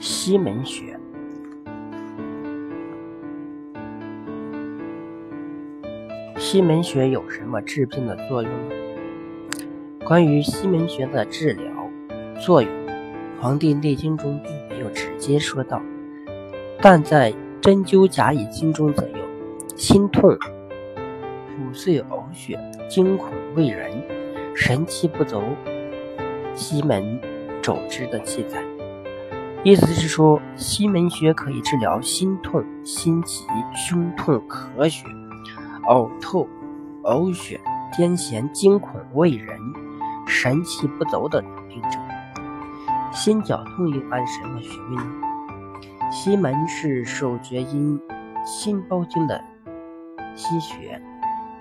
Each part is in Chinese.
西门学，西门学有什么治病的作用呢？关于西门学的治疗作用，《黄帝内经》中并没有直接说到，但在《针灸甲乙经》中则有“心痛、骨碎呕血、惊恐未人、神气不足，西门肘之”的记载。意思是说，西门穴可以治疗心痛、心急、胸痛、咳血、呕吐、呕血、癫痫、惊恐畏人、神气不走等病症。心绞痛应按什么穴位呢？西门是手厥阴心包经的溪穴，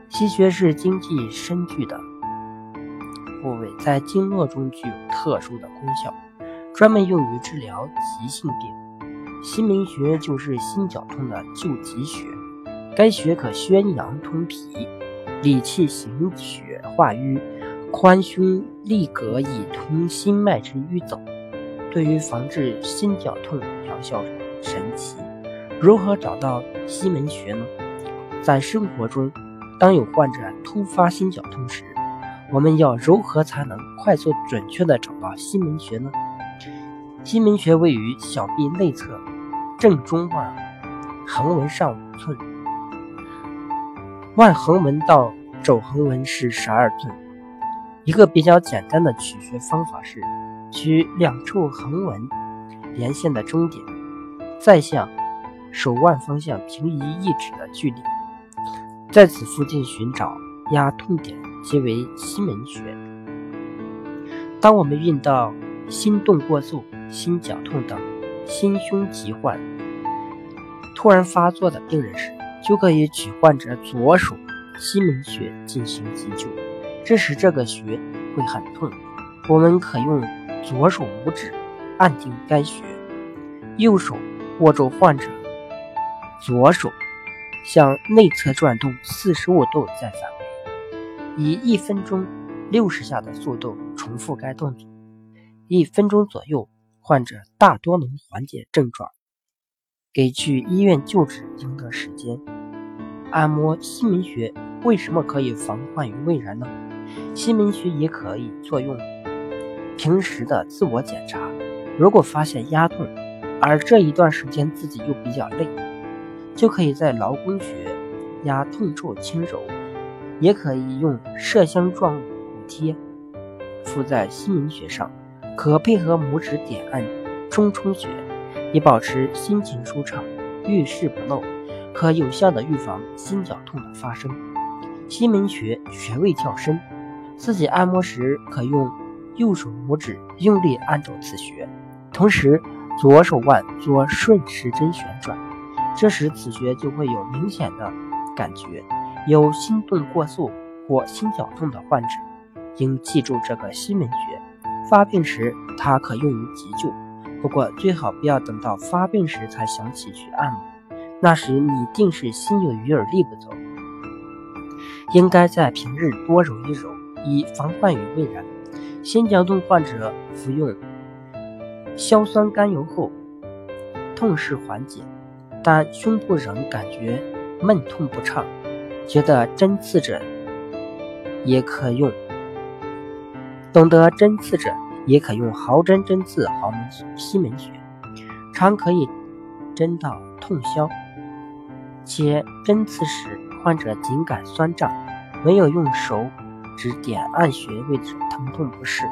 溪穴是经济深具的部位，在经络中具有特殊的功效。专门用于治疗急性病，心门穴就是心绞痛的救急穴。该穴可宣阳通脾，理气行血化瘀，宽胸利膈以通心脉之瘀走，对于防治心绞痛疗效神奇。如何找到心门穴呢？在生活中，当有患者突发心绞痛时，我们要如何才能快速准确地找到心门穴呢？心门穴位于小臂内侧正中腕横纹上五寸，腕横纹到肘横纹是十二寸。一个比较简单的取穴方法是，取两处横纹连线的中点，再向手腕方向平移一指的距离，在此附近寻找压痛点，即为西门穴。当我们遇到心动过速，心绞痛等心胸疾患突然发作的病人时，就可以取患者左手西门穴进行急救。这时这个穴会很痛，我们可用左手拇指按定该穴，右手握住患者左手，向内侧转动四十五度再返回，以一分钟六十下的速度重复该动作，一分钟左右。患者大多能缓解症状，给去医院救治赢得时间。按摩心门穴为什么可以防患于未然呢？心门穴也可以作用平时的自我检查。如果发现压痛，而这一段时间自己又比较累，就可以在劳宫穴压痛处轻揉，也可以用麝香状骨贴敷在心门穴上。可配合拇指点按中冲穴，以保持心情舒畅、遇事不漏，可有效的预防心绞痛的发生。心门穴穴位较深，自己按摩时可用右手拇指用力按住此穴，同时左手腕做顺时针旋转，这时此穴就会有明显的感觉。有心动过速或心绞痛的患者，应记住这个心门穴。发病时，它可用于急救，不过最好不要等到发病时才想起去按摩，那时你定是心有余而力不足。应该在平日多揉一揉，以防患于未然。心绞痛患者服用硝酸甘油后，痛势缓解，但胸部仍感觉闷痛不畅，觉得针刺者也可用。懂得针刺者，也可用毫针针刺豪门西门穴，常可以针到痛消。且针刺时，患者仅感酸胀，没有用手指点按穴位时疼痛不适。